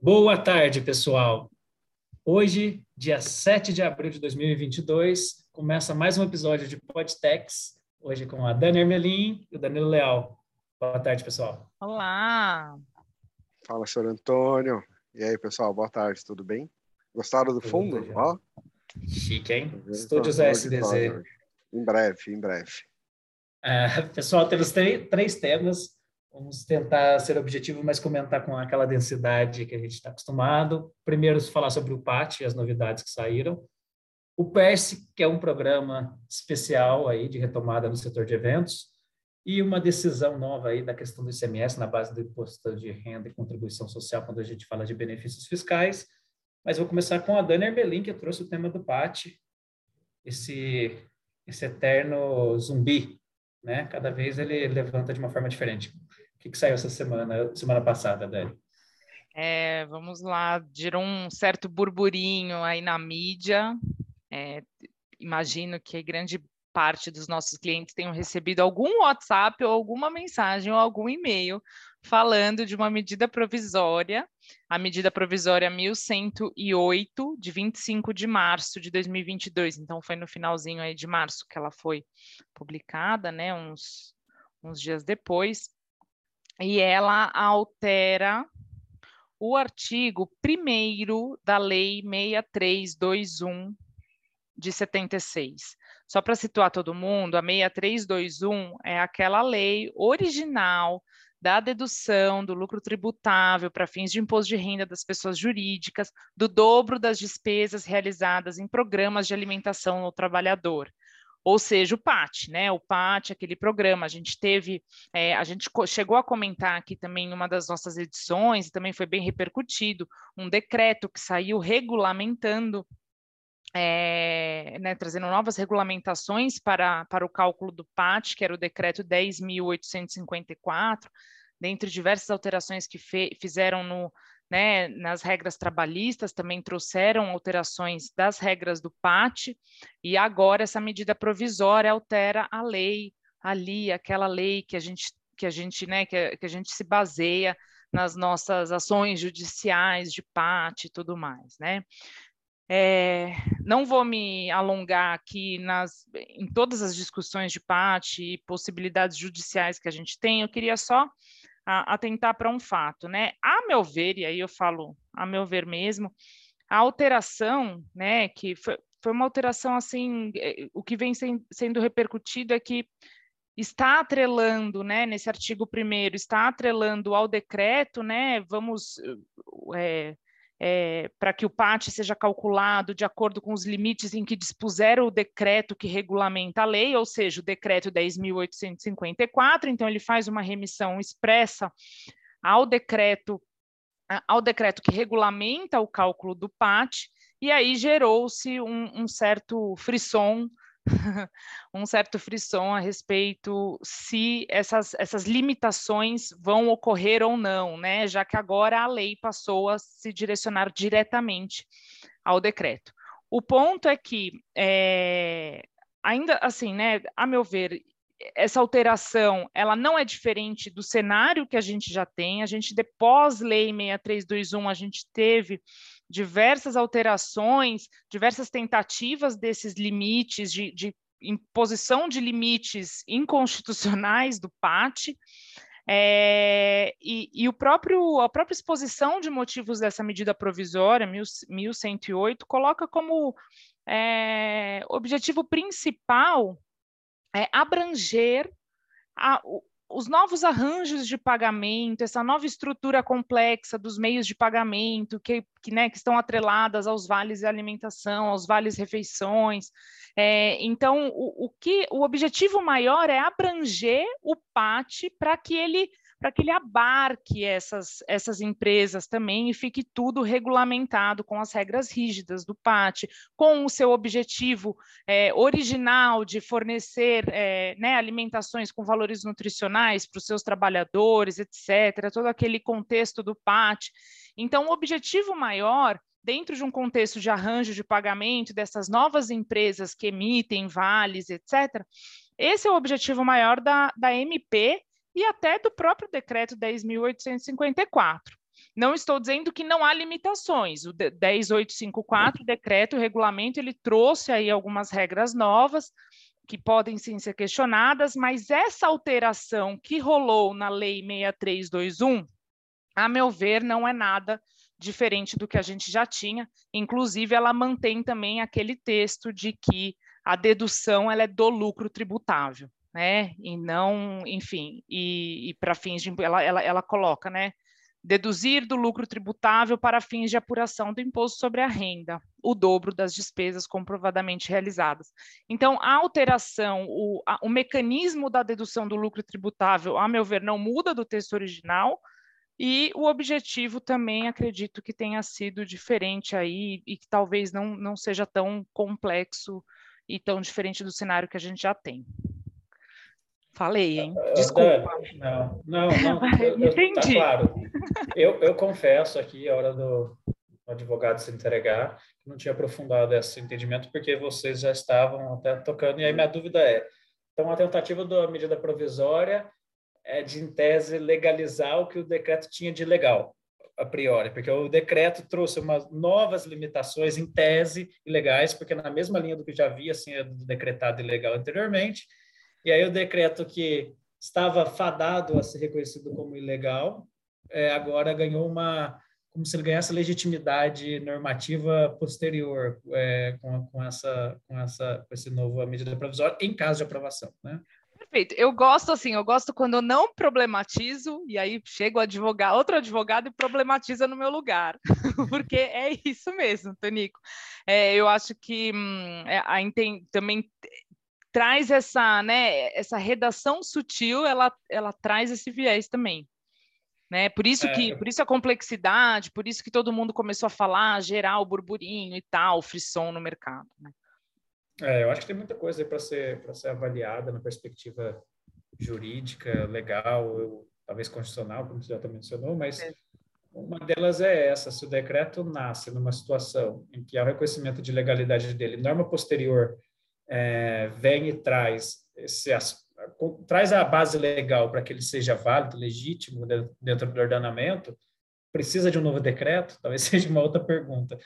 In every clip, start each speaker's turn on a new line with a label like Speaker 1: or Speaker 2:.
Speaker 1: Boa tarde, pessoal. Hoje, dia 7 de abril de 2022, começa mais um episódio de Podtex, hoje com a Dani Ermelim e o Danilo Leal. Boa tarde, pessoal.
Speaker 2: Olá.
Speaker 3: Fala, senhor Antônio. E aí, pessoal, boa tarde, tudo bem? Gostaram do fundo? Ó.
Speaker 1: Chique, hein? Estúdios SDZ.
Speaker 3: Em breve, em breve.
Speaker 1: É, pessoal, temos três temas Vamos tentar ser objetivo, mas comentar com aquela densidade que a gente está acostumado. Primeiro, falar sobre o PAT e as novidades que saíram. O PERSE, que é um programa especial aí de retomada no setor de eventos. E uma decisão nova aí da questão do ICMS na base do imposto de renda e contribuição social, quando a gente fala de benefícios fiscais. Mas vou começar com a Dani Erbelin, que trouxe o tema do PAT, esse, esse eterno zumbi, né? Cada vez ele levanta de uma forma diferente. O que, que saiu essa semana, semana passada, Dani?
Speaker 2: É, vamos lá, gerou um certo burburinho aí na mídia. É, imagino que grande parte dos nossos clientes tenham recebido algum WhatsApp ou alguma mensagem ou algum e-mail falando de uma medida provisória, a medida provisória 1108 de 25 de março de 2022. Então foi no finalzinho aí de março que ela foi publicada, né, uns uns dias depois e ela altera o artigo 1 da Lei 6321 de 76. Só para situar todo mundo, a 6321 é aquela lei original da dedução do lucro tributável para fins de imposto de renda das pessoas jurídicas do dobro das despesas realizadas em programas de alimentação ao trabalhador ou seja, o PAT, né? O PAT, aquele programa, a gente teve, é, a gente chegou a comentar aqui também em uma das nossas edições, e também foi bem repercutido, um decreto que saiu regulamentando é, né, trazendo novas regulamentações para, para o cálculo do PAT, que era o decreto 10.854, dentre diversas alterações que fe, fizeram no, né, nas regras trabalhistas, também trouxeram alterações das regras do PAT, e agora essa medida provisória altera a lei ali, aquela lei que a gente, que a gente, né, que que a gente se baseia nas nossas ações judiciais de PAT e tudo mais, né? É, não vou me alongar aqui nas, em todas as discussões de PAT e possibilidades judiciais que a gente tem, eu queria só atentar para um fato, né? A meu ver, e aí eu falo a meu ver mesmo, a alteração, né, que foi, foi uma alteração assim, é, o que vem sem, sendo repercutido é que está atrelando, né, nesse artigo primeiro, está atrelando ao decreto, né, vamos é, é, para que o PAT seja calculado de acordo com os limites em que dispuser o decreto que regulamenta a lei, ou seja, o decreto 10.854, então ele faz uma remissão expressa ao decreto ao decreto que regulamenta o cálculo do PAT, e aí gerou-se um, um certo frisson um certo frisson a respeito se essas, essas limitações vão ocorrer ou não, né? Já que agora a lei passou a se direcionar diretamente ao decreto. O ponto é que, é, ainda assim, né, a meu ver, essa alteração ela não é diferente do cenário que a gente já tem. A gente, depois lei 6321, a gente teve diversas alterações, diversas tentativas desses limites, de, de imposição de limites inconstitucionais do PAT, é, e, e, o próprio, a própria exposição de motivos dessa medida provisória, 1108, coloca como é, objetivo principal é, abranger a, os novos arranjos de pagamento, essa nova estrutura complexa dos meios de pagamento que, que, né, que estão atreladas aos vales de alimentação, aos vales refeições. É, então, o, o, que o objetivo maior é abranger o PAT para que ele para que ele abarque essas, essas empresas também e fique tudo regulamentado com as regras rígidas do PAT, com o seu objetivo é, original de fornecer é, né, alimentações com valores nutricionais para os seus trabalhadores, etc., todo aquele contexto do PAT. Então, o objetivo maior dentro de um contexto de arranjo de pagamento dessas novas empresas que emitem vales, etc., esse é o objetivo maior da, da MP e até do próprio decreto 10.854. Não estou dizendo que não há limitações. O 10854, decreto, o regulamento, ele trouxe aí algumas regras novas que podem sim ser questionadas, mas essa alteração que rolou na Lei 6321, a meu ver, não é nada diferente do que a gente já tinha. Inclusive, ela mantém também aquele texto de que a dedução ela é do lucro tributável, né? E não, enfim, e, e para fins de ela, ela, ela coloca, né? Deduzir do lucro tributável para fins de apuração do imposto sobre a renda, o dobro das despesas comprovadamente realizadas. Então, a alteração, o, a, o mecanismo da dedução do lucro tributável, a meu ver, não muda do texto original, e o objetivo também acredito que tenha sido diferente aí e que talvez não, não seja tão complexo e tão diferente do cenário que a gente já tem. Falei, hein? Desculpa.
Speaker 1: Não, não, não. Eu, Entendi. tá claro. Eu, eu confesso aqui, a hora do advogado se entregar, que não tinha aprofundado esse entendimento, porque vocês já estavam até tocando, e aí minha dúvida é, então a tentativa da medida provisória é de, em tese, legalizar o que o decreto tinha de legal, a priori, porque o decreto trouxe umas novas limitações, em tese, ilegais, porque na mesma linha do que já havia sido decretado ilegal anteriormente, e aí o decreto que estava fadado a ser reconhecido como ilegal, é, agora ganhou uma como se ele ganhasse legitimidade normativa posterior é, com, com, essa, com essa com esse novo medida provisória em caso de aprovação, né?
Speaker 2: Perfeito. Eu gosto assim, eu gosto quando eu não problematizo e aí chega o advogado, outro advogado e problematiza no meu lugar, porque é isso mesmo, Tonico. É, eu acho que hum, é, a, também traz essa, né, essa redação sutil, ela, ela traz esse viés também. Né? Por isso que, é. por isso a complexidade, por isso que todo mundo começou a falar, gerar o burburinho e tal, frisson no mercado. Né?
Speaker 1: É, eu acho que tem muita coisa para ser para ser avaliada na perspectiva jurídica, legal, ou, talvez constitucional, como você já mencionou, mas é. uma delas é essa: se o decreto nasce numa situação em que há reconhecimento de legalidade dele, norma posterior é, vem e traz esse traz a base legal para que ele seja válido, legítimo dentro do ordenamento, precisa de um novo decreto? Talvez seja uma outra pergunta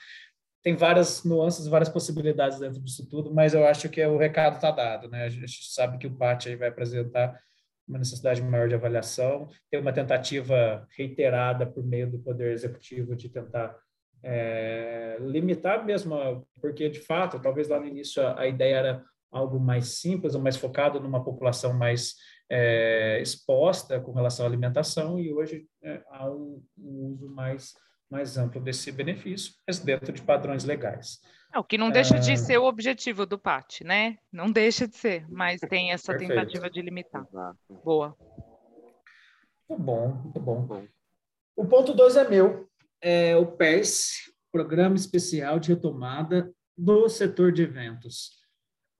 Speaker 1: tem várias nuances, várias possibilidades dentro disso tudo, mas eu acho que o recado está dado, né? A gente sabe que o PAT vai apresentar uma necessidade maior de avaliação, tem uma tentativa reiterada por meio do Poder Executivo de tentar é, limitar mesmo, porque de fato, talvez lá no início a, a, ideia era algo mais simples, ou mais focado numa população mais é, exposta com relação à alimentação, e hoje é, há um, um uso mais mais amplo desse benefício, mas dentro de padrões legais.
Speaker 2: É, o que não deixa de ah. ser o objetivo do PAT, né? Não deixa de ser, mas tem essa Perfeito. tentativa de limitar. Boa.
Speaker 1: Muito bom, muito bom. O ponto 2 é meu, é o PERS, Programa Especial de Retomada do Setor de Eventos.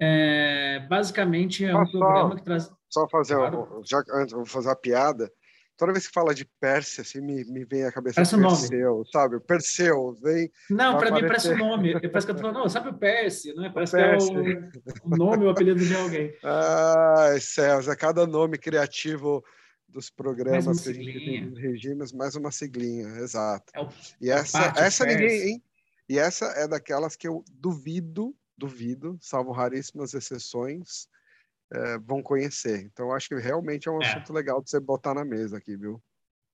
Speaker 1: É, basicamente é um só, programa que traz...
Speaker 3: Só fazer, claro. já, antes, vou fazer uma piada. Toda vez que fala de Pérsia, assim, me, me vem a cabeça
Speaker 1: parece
Speaker 3: Perseu,
Speaker 1: nome.
Speaker 3: sabe? Perseu, vem...
Speaker 1: Não, para mim parece o um nome. Parece que eu tô falando, não, sabe o Pérsia, né? Parece que é o, o nome, o apelido de alguém.
Speaker 3: Ai, céus, a cada nome criativo dos programas que a gente tem nos regimes, mais uma siglinha, exato. É o, e essa, essa ninguém, hein? E essa é daquelas que eu duvido, duvido, salvo raríssimas exceções, é, vão conhecer. Então, acho que realmente é um é. assunto legal de você botar na mesa aqui, viu?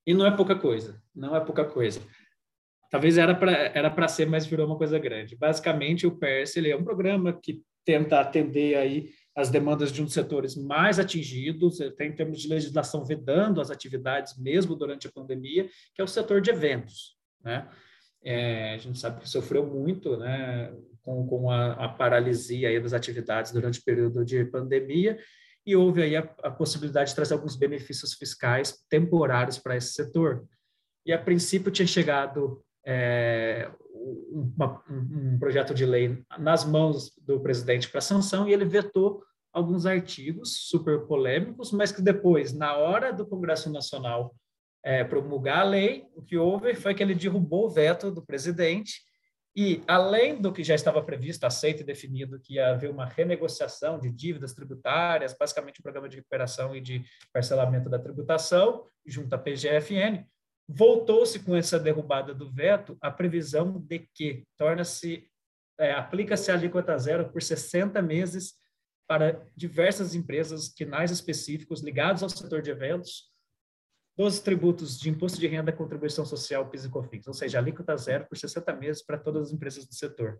Speaker 1: E não é pouca coisa, não é pouca coisa. Talvez era para era ser, mas virou uma coisa grande. Basicamente, o PERS ele é um programa que tenta atender aí as demandas de um dos setores mais atingidos, tem em termos de legislação vedando as atividades mesmo durante a pandemia, que é o setor de eventos, né? É, a gente sabe que sofreu muito, né? com, com a, a, paralisia das atividades durante o período de pandemia, e houve aí a, a possibilidade de trazer alguns benefícios fiscais temporários para esse setor. E, a princípio, tinha chegado é, uma, um projeto de lei nas mãos do presidente para sanção, e ele vetou alguns artigos super polêmicos, mas que depois, na hora do Congresso Nacional é, promulgar a lei, o que houve foi que ele derrubou o veto do presidente E, além do que já estava previsto, aceito e definido, que ia haver uma renegociação de dívidas tributárias, basicamente um programa de recuperação e de parcelamento da tributação, junto à PGFN, voltou-se com essa derrubada do veto a previsão de que torna-se, é, aplica-se a alíquota zero por 60 meses para diversas empresas, quinais específicos ligados ao setor de eventos, dos tributos de imposto de renda, contribuição social, PIS e COFINS, ou seja, alíquota zero por 60 meses para todas as empresas do setor.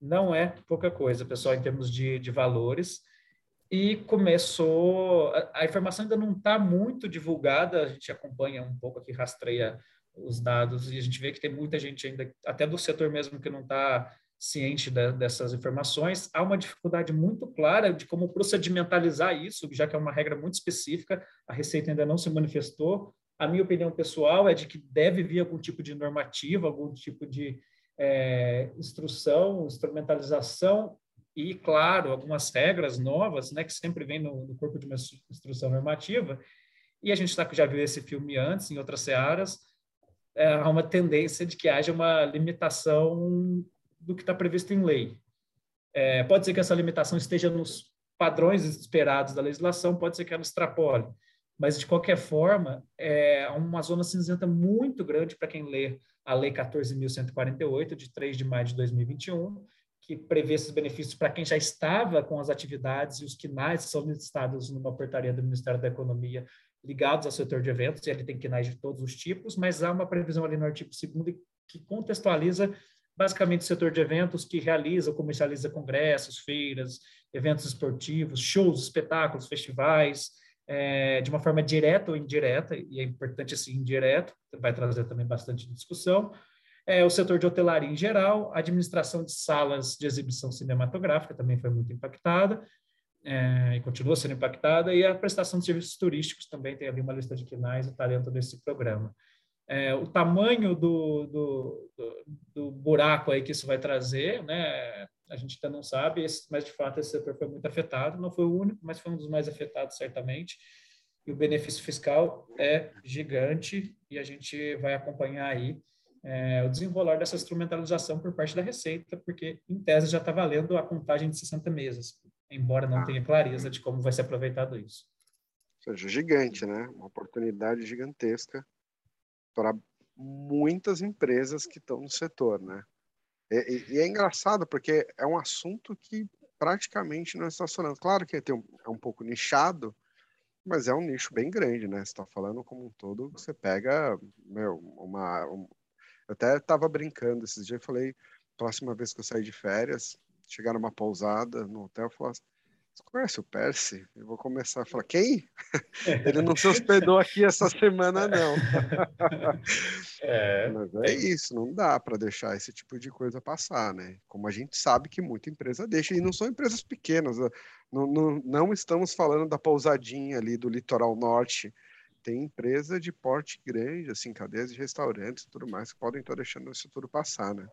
Speaker 1: Não é pouca coisa, pessoal, em termos de, de valores. E começou, a, a informação ainda não está muito divulgada, a gente acompanha um pouco aqui, rastreia os dados, e a gente vê que tem muita gente ainda, até do setor mesmo, que não está ciente dessas informações. Há uma dificuldade muito clara de como procedimentalizar isso, já que é uma regra muito específica, a Receita ainda não se manifestou. A minha opinião pessoal é de que deve vir algum tipo de normativa, algum tipo de é, instrução, instrumentalização e, claro, algumas regras novas, né, que sempre vem no, no corpo de uma instrução normativa. E a gente tá, já viu esse filme antes, em outras searas, é, há uma tendência de que haja uma limitação do que está previsto em lei. É, pode ser que essa limitação esteja nos padrões esperados da legislação, pode ser que ela extrapole, mas de qualquer forma, é uma zona cinzenta muito grande para quem lê a Lei 14.148, de 3 de maio de 2021, que prevê esses benefícios para quem já estava com as atividades e os quinais que são listados numa portaria do Ministério da Economia ligados ao setor de eventos, e ele tem quinais de todos os tipos, mas há uma previsão ali no artigo 2 que contextualiza basicamente o setor de eventos que realiza ou comercializa congressos, feiras, eventos esportivos, shows, espetáculos, festivais, é, de uma forma direta ou indireta, e é importante assim, indireto, vai trazer também bastante discussão, é, o setor de hotelaria em geral, a administração de salas de exibição cinematográfica também foi muito impactada, é, e continua sendo impactada, e a prestação de serviços turísticos também tem ali uma lista de quinais e talento desse programa é, o tamanho do, do, do, do, buraco aí que isso vai trazer, né? A gente ainda não sabe, mas de fato esse setor foi muito afetado. Não foi o único, mas foi um dos mais afetados certamente. E o benefício fiscal é gigante e a gente vai acompanhar aí é, o desenrolar dessa instrumentalização por parte da Receita, porque em tese já está valendo a contagem de 60 meses, embora não ah. tenha clareza de como vai ser aproveitado isso.
Speaker 3: Ou seja, gigante, né? Uma oportunidade gigantesca para muitas empresas que estão no setor, né? E, e, é engraçado porque é um assunto que praticamente não está falando. Claro que é um, é um pouco nichado, mas é um nicho bem grande, né? Você está falando como um todo, você pega, meu, uma... Eu até estava brincando esses dias, falei, próxima vez que eu sair de férias, chegar numa pousada no hotel, falar assim, você conhece o Percy? Eu vou começar a falar, quem? Ele não se hospedou aqui essa semana, não. É. Mas é isso, não dá para deixar esse tipo de coisa passar, né? Como a gente sabe que muita empresa deixa, e não são empresas pequenas, né? não, não, não estamos falando da pousadinha ali do litoral norte, tem empresa de porte grande, assim, cadeias de restaurantes e tudo mais, que podem estar deixando isso tudo passar, né?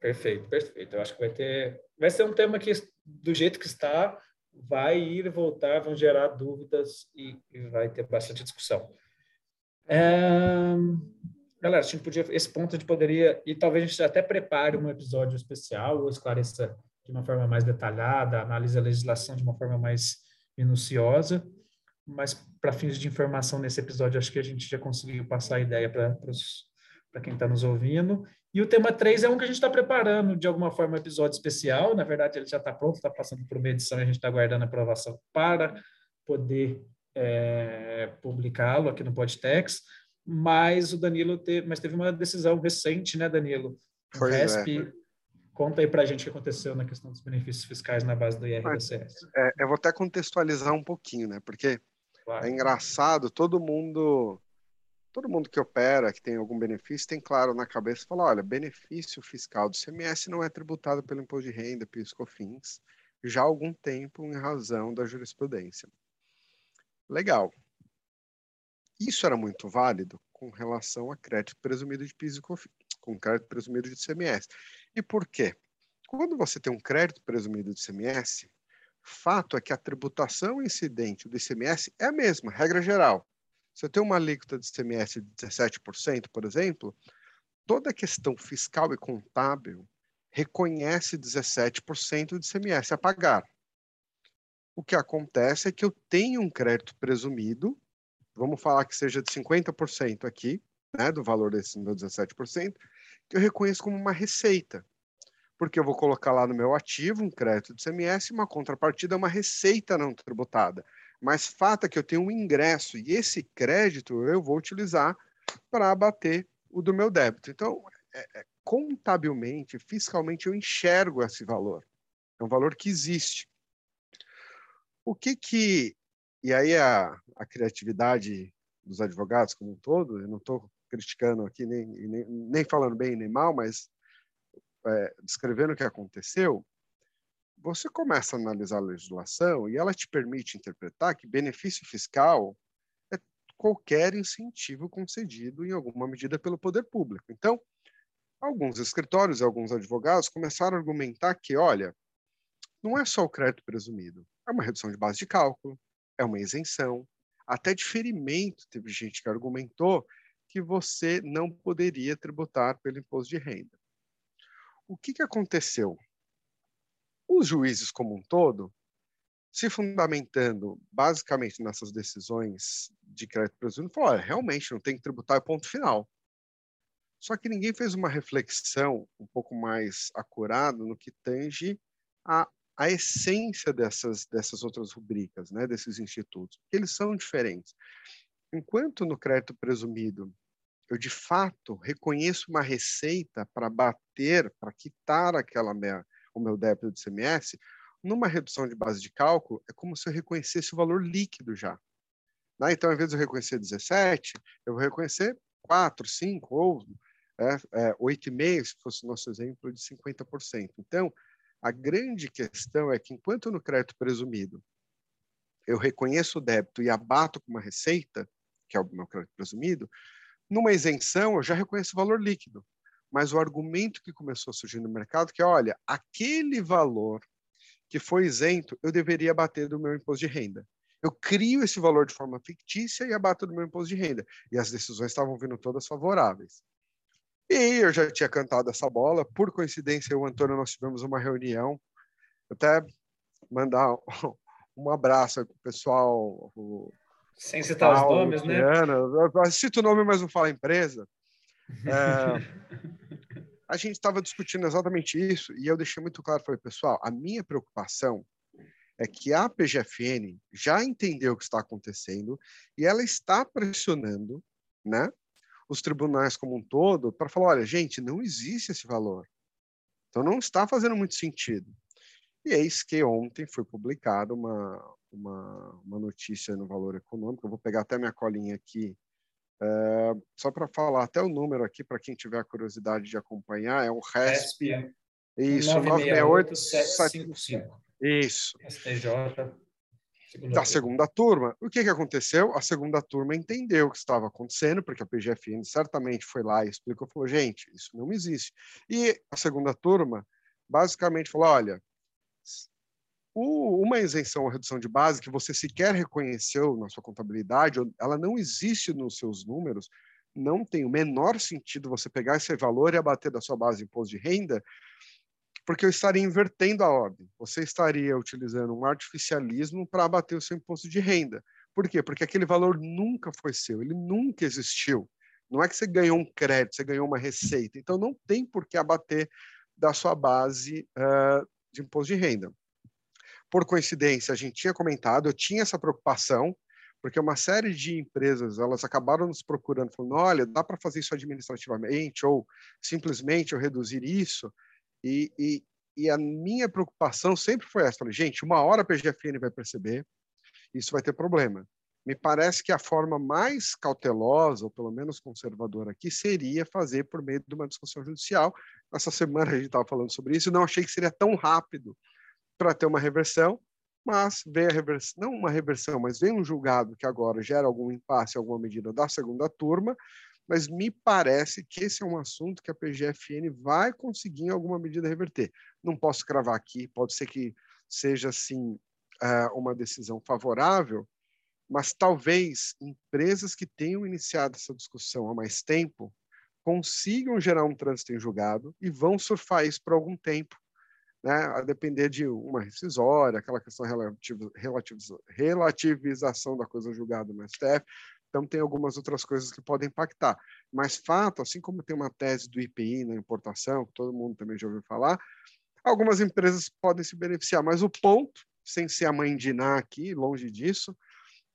Speaker 1: Perfeito, perfeito. Eu acho que vai ter, vai ser um tema que do jeito que está vai ir voltar, vão gerar dúvidas e, e vai ter bastante discussão. É... Galera, a gente podia, esse ponto a gente poderia, e talvez a gente até prepare um episódio especial ou esclareça de uma forma mais detalhada, analise a legislação de uma forma mais minuciosa, mas para fins de informação nesse episódio, acho que a gente já conseguiu passar a ideia para quem está nos ouvindo. E o tema 3 é um que a gente está preparando, de alguma forma, um episódio especial. Na verdade, ele já está pronto, está passando por uma edição e a gente está aguardando a aprovação para poder é, publicá-lo aqui no Podtex. Mas o Danilo teve, mas teve uma decisão recente, né, Danilo?
Speaker 3: O RESP, é.
Speaker 1: Conta aí para a gente o que aconteceu na questão dos benefícios fiscais na base do IRDCS.
Speaker 3: É, eu vou até contextualizar um pouquinho, né? Porque claro. é engraçado, todo mundo todo mundo que opera, que tem algum benefício, tem claro na cabeça, fala, olha, benefício fiscal do CMS não é tributado pelo imposto de renda, PIS, COFINS, já há algum tempo em razão da jurisprudência. Legal. Isso era muito válido com relação a crédito presumido de PIS e COFINS, com crédito presumido de CMS. E por quê? Quando você tem um crédito presumido de CMS, fato é que a tributação incidente do ICMS é a mesma, regra geral. Se eu tenho uma alíquota de CMS de 17%, por exemplo, toda a questão fiscal e contábil reconhece 17% de CMS a pagar. O que acontece é que eu tenho um crédito presumido, vamos falar que seja de 50% aqui, né, do valor desse meu 17%, que eu reconheço como uma receita. Porque eu vou colocar lá no meu ativo um crédito de CMS, uma contrapartida, uma receita não tributada. Mas fato é que eu tenho um ingresso e esse crédito eu vou utilizar para abater o do meu débito. Então, é, é, contabilmente, fiscalmente, eu enxergo esse valor. É um valor que existe. O que que. E aí a, a criatividade dos advogados como um todo, eu não estou criticando aqui, nem, nem, nem, falando bem nem mal, mas é, descrevendo o que aconteceu, você começa a analisar a legislação e ela te permite interpretar que benefício fiscal é qualquer incentivo concedido em alguma medida pelo poder público. Então, alguns escritórios e alguns advogados começaram a argumentar que, olha, não é só o crédito presumido, é uma redução de base de cálculo, é uma isenção, até diferimento. Teve gente que argumentou que você não poderia tributar pelo imposto de renda. O que, que aconteceu? Os juízes, como um todo, se fundamentando basicamente nessas decisões de crédito presumido, falaram: realmente não tem que tributar, ponto final. Só que ninguém fez uma reflexão um pouco mais acurada no que tange a, a essência dessas, dessas outras rubricas, né, desses institutos, porque eles são diferentes. Enquanto no crédito presumido eu de fato reconheço uma receita para bater, para quitar aquela minha, o meu débito de CMS, numa redução de base de cálculo, é como se eu reconhecesse o valor líquido já. Né? Então, ao invés de eu reconhecer 17, eu vou reconhecer 4, 5 ou é, é, 8,5, se fosse o nosso exemplo, de 50%. Então, a grande questão é que, enquanto no crédito presumido eu reconheço o débito e abato com uma receita, que é o meu crédito presumido, numa isenção eu já reconheço o valor líquido. Mas o argumento que começou a surgir no mercado que, olha, aquele valor que foi isento, eu deveria abater do meu imposto de renda. Eu crio esse valor de forma fictícia e abato do meu imposto de renda. E as decisões estavam vindo todas favoráveis. E eu já tinha cantado essa bola. Por coincidência, eu e o Antônio, nós tivemos uma reunião. Até mandar um abraço para o pessoal.
Speaker 1: Sem citar os nomes, né?
Speaker 3: Eu cito o nome, mas não falo a empresa. É, a gente estava discutindo exatamente isso e eu deixei muito claro, falei, pessoal, a minha preocupação é que a PGFN já entendeu o que está acontecendo e ela está pressionando, né, os tribunais como um todo para falar, olha, gente, não existe esse valor. Então não está fazendo muito sentido. E eis que ontem foi publicada uma, uma, uma notícia no Valor Econômico, eu vou pegar até minha colinha aqui, é, só para falar até o número aqui, para quem tiver a curiosidade de acompanhar, é o RESP. RESP isso, 968 755. Isso. STJ Segunda da segunda turma. O que, que aconteceu? A segunda turma entendeu o que estava acontecendo, porque a PGFN certamente foi lá e explicou, falou, gente, isso não existe. E a segunda turma basicamente falou, olha, uma isenção ou redução de base que você sequer reconheceu na sua contabilidade, ela não existe nos seus números, não tem o menor sentido você pegar esse valor e abater da sua base de imposto de renda, porque eu estaria invertendo a ordem. Você estaria utilizando um artificialismo para abater o seu imposto de renda. Por quê? Porque aquele valor nunca foi seu, ele nunca existiu. Não é que você ganhou um crédito, você ganhou uma receita. Então, não tem por que abater da sua base uh, de imposto de renda. Por coincidência, a gente tinha comentado, eu tinha essa preocupação, porque uma série de empresas elas acabaram nos procurando, falando: olha, dá para fazer isso administrativamente, ou simplesmente eu reduzir isso. E, e, e a minha preocupação sempre foi essa: falei, gente, uma hora a PGFN vai perceber, isso vai ter problema. Me parece que a forma mais cautelosa, ou pelo menos conservadora aqui, seria fazer por meio de uma discussão judicial. Essa semana a gente estava falando sobre isso, não achei que seria tão rápido para ter uma reversão, mas vem a reversão, não uma reversão, mas vem um julgado que agora gera algum impasse, alguma medida da segunda turma, mas me parece que esse é um assunto que a PGFN vai conseguir em alguma medida reverter. Não posso cravar aqui, pode ser que seja assim é, uma decisão favorável, mas talvez empresas que tenham iniciado essa discussão há mais tempo consigam gerar um trânsito em julgado e vão surfar isso por algum tempo, né, a depender de uma rescisória, aquela questão relativa, relativiza, relativização da coisa julgada no STF. Então, tem algumas outras coisas que podem impactar. Mas, fato, assim como tem uma tese do IPI na importação, que todo mundo também já ouviu falar, algumas empresas podem se beneficiar. Mas o ponto, sem ser a mãe de Iná aqui, longe disso,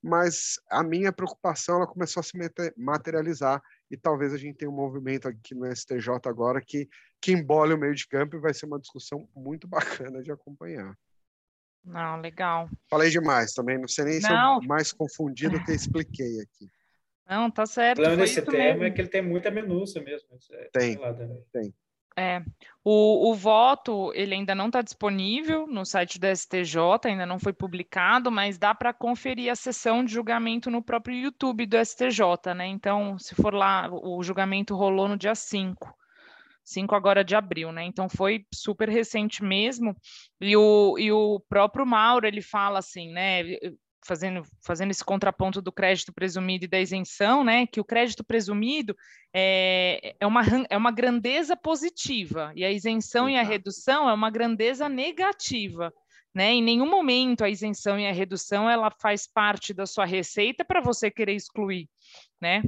Speaker 3: mas a minha preocupação ela começou a se materializar e talvez a gente tenha um movimento aqui no STJ agora que, que embole o meio de campo e vai ser uma discussão muito bacana de acompanhar.
Speaker 2: Não, legal.
Speaker 3: Falei demais também, não sei nem não. se eu mais confundido do que expliquei aqui.
Speaker 2: Não, tá certo. O
Speaker 1: problema desse tema mesmo. é que ele tem muita minúcia mesmo.
Speaker 3: É tem, tem.
Speaker 2: É, o, o voto ele ainda não está disponível no site do STJ, ainda não foi publicado, mas dá para conferir a sessão de julgamento no próprio YouTube do STJ, né? Então, se for lá, o julgamento rolou no dia 5. 5 agora de abril, né? Então foi super recente mesmo. E o, e o próprio Mauro ele fala assim, né? Fazendo, fazendo esse contraponto do crédito presumido e da isenção, né, que o crédito presumido é, é, uma, é uma grandeza positiva e a isenção e a redução é uma grandeza negativa. Né? Em nenhum momento a isenção e a redução ela faz parte da sua receita para você querer excluir, né?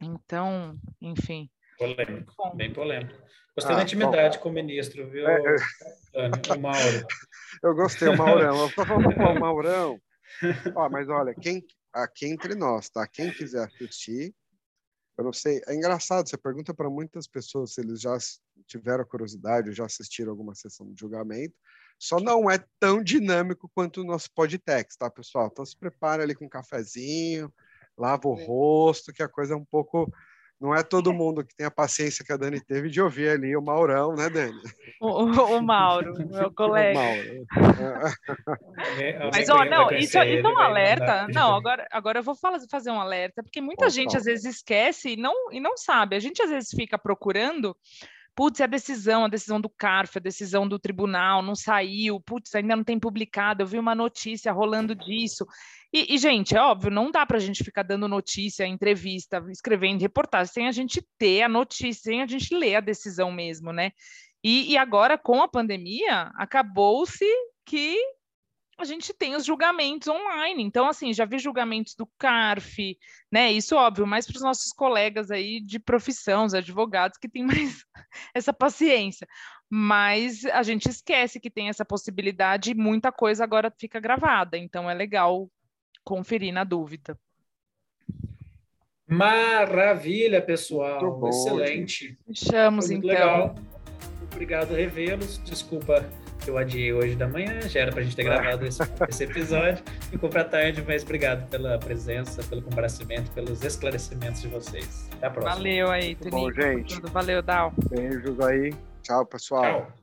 Speaker 2: Então, enfim.
Speaker 1: Polêmico, bom. bem polêmico. Gostei ah, da intimidade bom. com o ministro, viu, é, é... o Mauro?
Speaker 3: Eu gostei, o Maurão. Eu o Maurão, Ó, mas olha, quem aqui entre nós, tá? Quem quiser assistir, eu não sei, é engraçado, você pergunta para muitas pessoas se eles já tiveram curiosidade, já assistiram alguma sessão de julgamento, só não é tão dinâmico quanto o nosso podtext, tá, pessoal? Então se prepare ali com um cafezinho, lava o rosto, que a coisa é um pouco não é todo mundo que tem a paciência que a Dani teve de ouvir ali o Maurão, né, Dani?
Speaker 2: O, o Mauro, meu colega. Mas, ó, não, isso, isso é um alerta. Não, agora, agora eu vou fazer um alerta, porque muita gente às vezes esquece e não, e não sabe. A gente às vezes fica procurando putz, é a decisão, a decisão do CARF, a decisão do tribunal não saiu, putz, ainda não tem publicado, eu vi uma notícia rolando disso. E, e, gente, é óbvio, não dá para a gente ficar dando notícia, entrevista, escrevendo reportagem, sem a gente ter a notícia, sem a gente ler a decisão mesmo, né? E, e agora, com a pandemia, acabou-se que a gente tem os julgamentos online. Então, assim, já vi julgamentos do CARF, né? Isso óbvio, mais para os nossos colegas aí de profissão, os advogados, que têm mais essa paciência. Mas a gente esquece que tem essa possibilidade e muita coisa agora fica gravada. Então, é legal conferir na dúvida.
Speaker 1: Maravilha, pessoal. Bom, Excelente.
Speaker 2: Fechamos, então. Legal.
Speaker 1: Obrigado, revê-los. Desculpa eu adiei hoje da manhã, já era para a gente ter gravado esse, esse episódio. Ficou para tarde, mas obrigado pela presença, pelo comparecimento, pelos esclarecimentos de vocês. Até a próxima.
Speaker 2: Valeu aí,
Speaker 3: Tunico. Bom, gente.
Speaker 2: Valeu, Dal.
Speaker 3: Beijos aí. Tchau, pessoal. Tchau.